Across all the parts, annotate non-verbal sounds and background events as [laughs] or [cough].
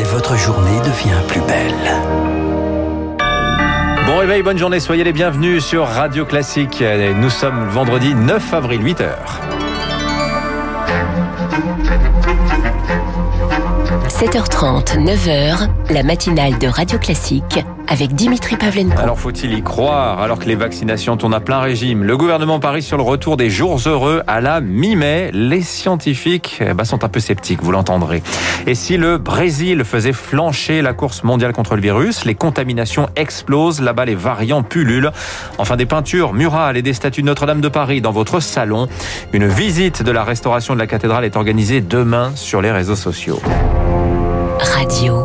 et votre journée devient plus belle. Bon réveil, bonne journée, soyez les bienvenus sur Radio Classique. Nous sommes vendredi 9 avril, 8h. 7h30, 9h, la matinale de Radio Classique avec Dimitri Pavlenko. Alors faut-il y croire alors que les vaccinations tournent à plein régime? Le gouvernement parie sur le retour des jours heureux à la mi-mai. Les scientifiques eh ben, sont un peu sceptiques, vous l'entendrez. Et si le Brésil faisait flancher la course mondiale contre le virus, les contaminations explosent, là-bas les variants pullulent. Enfin des peintures murales et des statues de Notre-Dame de Paris dans votre salon. Une visite de la restauration de la cathédrale est organisée demain sur les réseaux sociaux. Radio.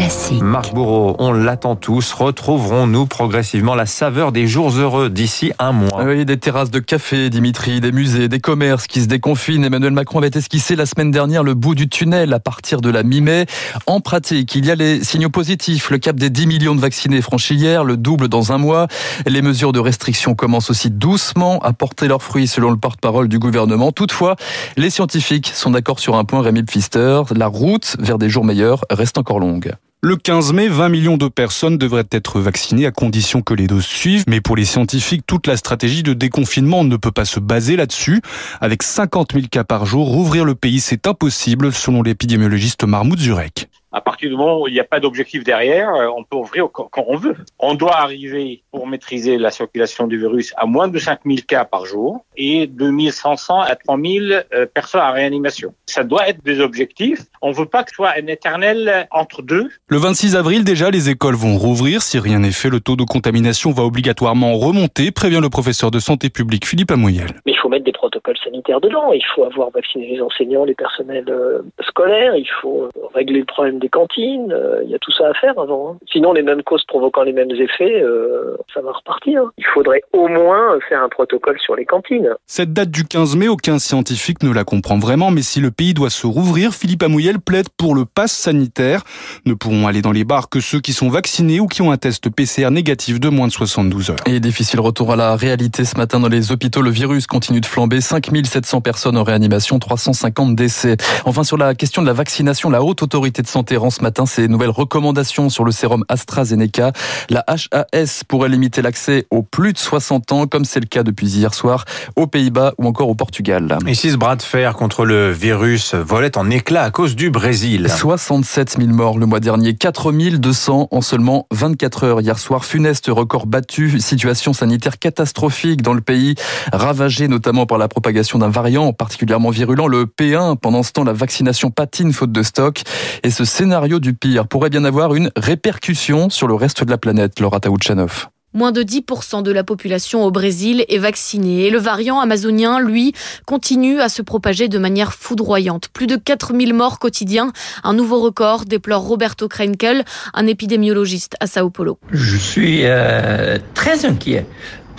Classique. Marc Bourreau, on l'attend tous. Retrouverons-nous progressivement la saveur des jours heureux d'ici un mois? Oui, des terrasses de café, Dimitri, des musées, des commerces qui se déconfinent. Emmanuel Macron avait esquissé la semaine dernière le bout du tunnel à partir de la mi-mai. En pratique, il y a les signaux positifs. Le cap des 10 millions de vaccinés franchi hier, le double dans un mois. Les mesures de restriction commencent aussi doucement à porter leurs fruits selon le porte-parole du gouvernement. Toutefois, les scientifiques sont d'accord sur un point, Rémi Pfister. La route vers des jours meilleurs reste encore longue. Le 15 mai, 20 millions de personnes devraient être vaccinées à condition que les doses suivent. Mais pour les scientifiques, toute la stratégie de déconfinement ne peut pas se baser là-dessus. Avec 50 000 cas par jour, rouvrir le pays, c'est impossible, selon l'épidémiologiste Marmoud Zurek. À partir du moment où il n'y a pas d'objectif derrière, euh, on peut ouvrir quand on veut. On doit arriver, pour maîtriser la circulation du virus, à moins de 5000 cas par jour et 2500 à 3000 euh, personnes en réanimation. Ça doit être des objectifs. On ne veut pas que ce soit un éternel entre deux. Le 26 avril, déjà, les écoles vont rouvrir. Si rien n'est fait, le taux de contamination va obligatoirement remonter, prévient le professeur de santé publique Philippe Amouyel. Mais il faut mettre des protocoles sanitaires dedans. Il faut avoir vacciné les enseignants, les personnels euh, scolaires. Il faut régler le problème des cantines, euh, il y a tout ça à faire avant. Hein. Sinon, les mêmes causes provoquant les mêmes effets, euh, ça va repartir. Il faudrait au moins faire un protocole sur les cantines. Cette date du 15 mai, aucun scientifique ne la comprend vraiment, mais si le pays doit se rouvrir, Philippe Amouyel plaide pour le pass sanitaire. Ne pourront aller dans les bars que ceux qui sont vaccinés ou qui ont un test PCR négatif de moins de 72 heures. Et difficile retour à la réalité ce matin dans les hôpitaux. Le virus continue de flamber. 5700 personnes en réanimation, 350 décès. Enfin, sur la question de la vaccination, la haute autorité de santé ce matin ses nouvelles recommandations sur le sérum AstraZeneca. La HAS pourrait limiter l'accès aux plus de 60 ans, comme c'est le cas depuis hier soir aux Pays-Bas ou encore au Portugal. Et si ce bras de fer contre le virus volait en éclats à cause du Brésil 67 000 morts le mois dernier, 4 200 en seulement 24 heures hier soir. Funeste record battu, situation sanitaire catastrophique dans le pays, ravagé notamment par la propagation d'un variant particulièrement virulent, le P1. Pendant ce temps, la vaccination patine faute de stock. Et ce scénario du pire pourrait bien avoir une répercussion sur le reste de la planète, Laura Taouchanov. Moins de 10% de la population au Brésil est vaccinée et le variant amazonien, lui, continue à se propager de manière foudroyante. Plus de 4000 morts quotidiens, un nouveau record, déplore Roberto Krenkel, un épidémiologiste à Sao Paulo. Je suis euh, très inquiet.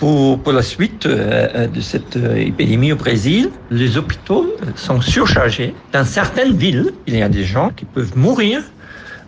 Pour, la suite euh, de cette euh, épidémie au Brésil, les hôpitaux sont surchargés. Dans certaines villes, il y a des gens qui peuvent mourir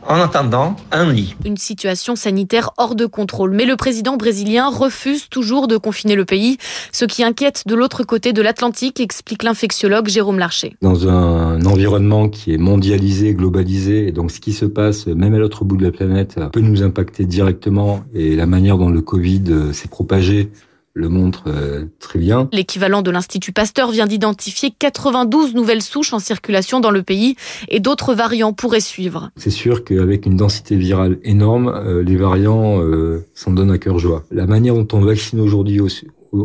en attendant un lit. Une situation sanitaire hors de contrôle. Mais le président brésilien refuse toujours de confiner le pays, ce qui inquiète de l'autre côté de l'Atlantique, explique l'infectiologue Jérôme Larcher. Dans un environnement qui est mondialisé, globalisé, et donc ce qui se passe même à l'autre bout de la planète peut nous impacter directement et la manière dont le Covid euh, s'est propagé le montre euh, très bien. L'équivalent de l'Institut Pasteur vient d'identifier 92 nouvelles souches en circulation dans le pays et d'autres variants pourraient suivre. C'est sûr qu'avec une densité virale énorme, euh, les variants euh, s'en donnent à cœur joie. La manière dont on vaccine aujourd'hui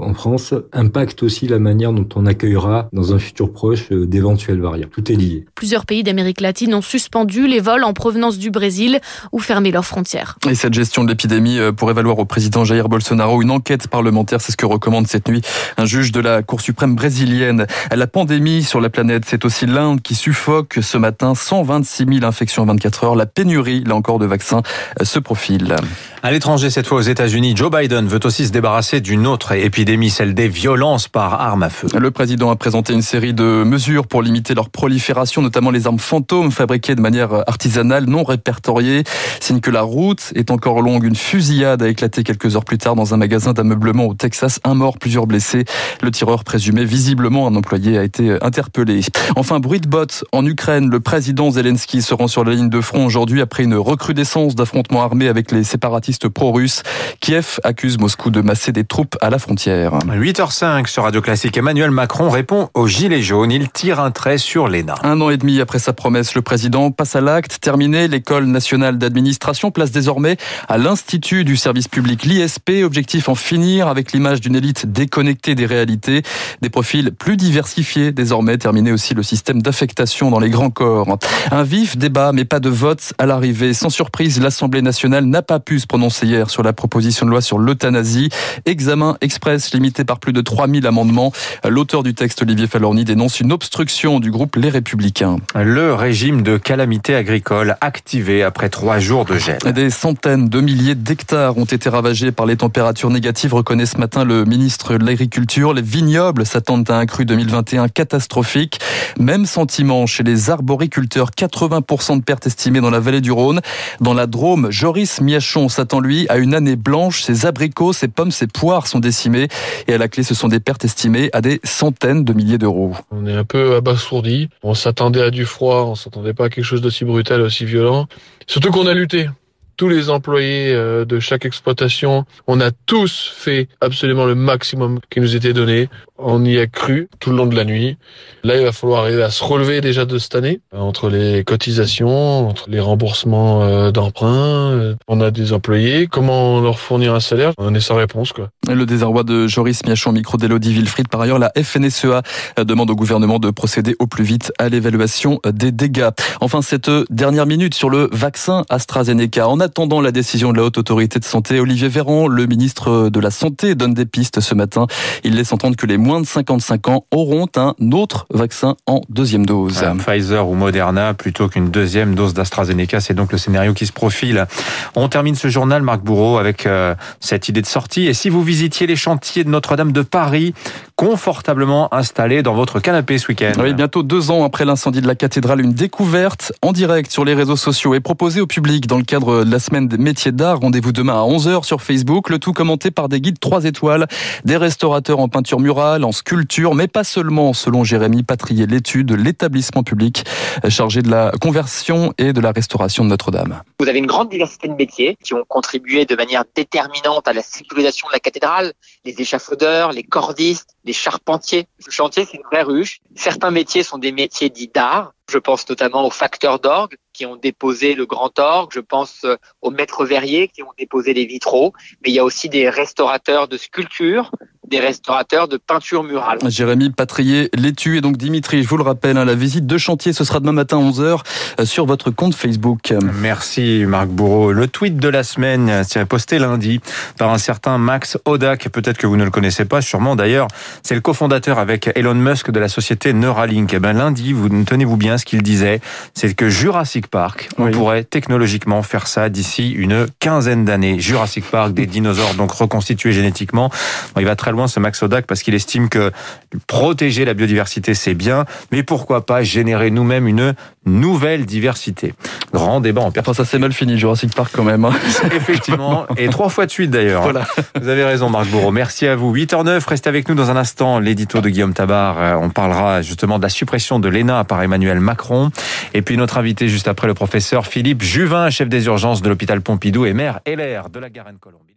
en France impacte aussi la manière dont on accueillera dans un futur proche euh, d'éventuels variants. Tout est lié. Plusieurs pays d'Amérique latine ont suspendu les vols en provenance du Brésil ou fermé leurs frontières. Et cette gestion de l'épidémie euh, pourrait valoir au président Jair Bolsonaro une enquête parlementaire. C'est ce que recommande cette nuit un juge de la Cour suprême brésilienne. La pandémie sur la planète, c'est aussi l'Inde qui suffoque ce matin. 126 000 infections en 24 heures. La pénurie, là encore, de vaccins euh, se profile. À l'étranger, cette fois aux États-Unis, Joe Biden veut aussi se débarrasser d'une autre épidémie épidémie, celle des violences par armes à feu. Le président a présenté une série de mesures pour limiter leur prolifération, notamment les armes fantômes fabriquées de manière artisanale, non répertoriées. Signe que la route est encore longue. Une fusillade a éclaté quelques heures plus tard dans un magasin d'ameublement au Texas. Un mort, plusieurs blessés. Le tireur présumé, visiblement un employé, a été interpellé. Enfin, bruit de bottes en Ukraine. Le président Zelensky se rend sur la ligne de front aujourd'hui après une recrudescence d'affrontements armés avec les séparatistes pro-russes. Kiev accuse Moscou de masser des troupes à la frontière. 8h05 sur Radio Classique. Emmanuel Macron répond aux Gilets jaunes. Il tire un trait sur l'ENA. Un an et demi après sa promesse, le président passe à l'acte. Terminé, l'école nationale d'administration place désormais à l'Institut du service public, l'ISP. Objectif en finir avec l'image d'une élite déconnectée des réalités. Des profils plus diversifiés désormais. Terminé aussi le système d'affectation dans les grands corps. Un vif débat, mais pas de vote à l'arrivée. Sans surprise, l'Assemblée nationale n'a pas pu se prononcer hier sur la proposition de loi sur l'euthanasie. Examen express limité par plus de 3000 amendements. L'auteur du texte, Olivier Falorni, dénonce une obstruction du groupe Les Républicains. Le régime de calamité agricole activé après trois jours de gel. Des centaines de milliers d'hectares ont été ravagés par les températures négatives, reconnaît ce matin le ministre de l'Agriculture. Les vignobles s'attendent à un cru 2021 catastrophique. Même sentiment chez les arboriculteurs. 80% de pertes estimées dans la vallée du Rhône. Dans la Drôme, Joris Miachon s'attend lui à une année blanche. Ses abricots, ses pommes, ses poires sont décimés. Et à la clé, ce sont des pertes estimées à des centaines de milliers d'euros. On est un peu abasourdi. On s'attendait à du froid. On s'attendait pas à quelque chose d'aussi brutal, aussi violent. Surtout qu'on a lutté tous les employés euh, de chaque exploitation, on a tous fait absolument le maximum qui nous était donné. On y a cru tout le long de la nuit. Là, il va falloir arriver à se relever déjà de cette année, euh, entre les cotisations, entre les remboursements euh, d'emprunts. On a des employés, comment leur fournir un salaire On est sans réponse. quoi. Le désarroi de Joris Miachon, micro d'Elodie Wilfried. Par ailleurs, la FNSEA demande au gouvernement de procéder au plus vite à l'évaluation des dégâts. Enfin, cette dernière minute sur le vaccin AstraZeneca. En attendant la décision de la Haute Autorité de Santé, Olivier Véran, le ministre de la Santé, donne des pistes ce matin. Il laisse entendre que les moins de 55 ans auront un autre vaccin en deuxième dose. Pfizer ou Moderna plutôt qu'une deuxième dose d'AstraZeneca, c'est donc le scénario qui se profile. On termine ce journal, Marc Bourreau, avec euh, cette idée de sortie. Et si vous visitiez les chantiers de Notre-Dame de Paris, confortablement installés dans votre canapé ce week-end Oui, bientôt deux ans après l'incendie de la cathédrale, une découverte en direct sur les réseaux sociaux est proposée au public dans le cadre de la semaine des métiers d'art. Rendez-vous demain à 11h sur Facebook. Le tout commenté par des guides 3 étoiles, des restaurateurs en peinture murale, en sculpture, mais pas seulement, selon Jérémy Patrier, l'étude, l'établissement public chargé de la conversion et de la restauration de Notre-Dame. Vous avez une grande diversité de métiers qui ont contribué de manière déterminante à la sécurisation de la cathédrale, les échafaudeurs, les cordistes, les charpentiers. Le chantier, c'est une vraie ruche. Certains métiers sont des métiers dits d'art. Je pense notamment aux facteurs d'orgue qui ont déposé le grand orgue. Je pense euh, aux maîtres verriers qui ont déposé les vitraux. Mais il y a aussi des restaurateurs de sculpture, des restaurateurs de peinture murale. Jérémy Patrier, l'étu et donc Dimitri, je vous le rappelle, hein, la visite de chantier, ce sera demain matin 11h euh, sur votre compte Facebook. Merci Marc Bourreau. Le tweet de la semaine, c'est posté lundi par un certain Max Odak. Peut-être que vous ne le connaissez pas, sûrement d'ailleurs. C'est le cofondateur avec Elon Musk de la société Neuralink. Eh ben, lundi, vous tenez-vous bien ce qu'il disait, c'est que Jurassic Park, on pourrait technologiquement faire ça d'ici une quinzaine d'années. Jurassic Park, des dinosaures donc reconstitués génétiquement. il va très loin ce Max Odak parce qu'il estime que protéger la biodiversité c'est bien, mais pourquoi pas générer nous-mêmes une nouvelle diversité? Grand débat en Enfin, ça c'est mal fini Jurassic Park quand même. Hein. [laughs] Effectivement, et trois fois de suite d'ailleurs. Voilà. Vous avez raison Marc Bourreau, merci à vous. 8h09, restez avec nous dans un instant, l'édito de Guillaume Tabar. Euh, on parlera justement de la suppression de l'ENA par Emmanuel Macron. Et puis notre invité juste après le professeur Philippe Juvin, chef des urgences de l'hôpital Pompidou et maire LR de la Garenne-Colombie.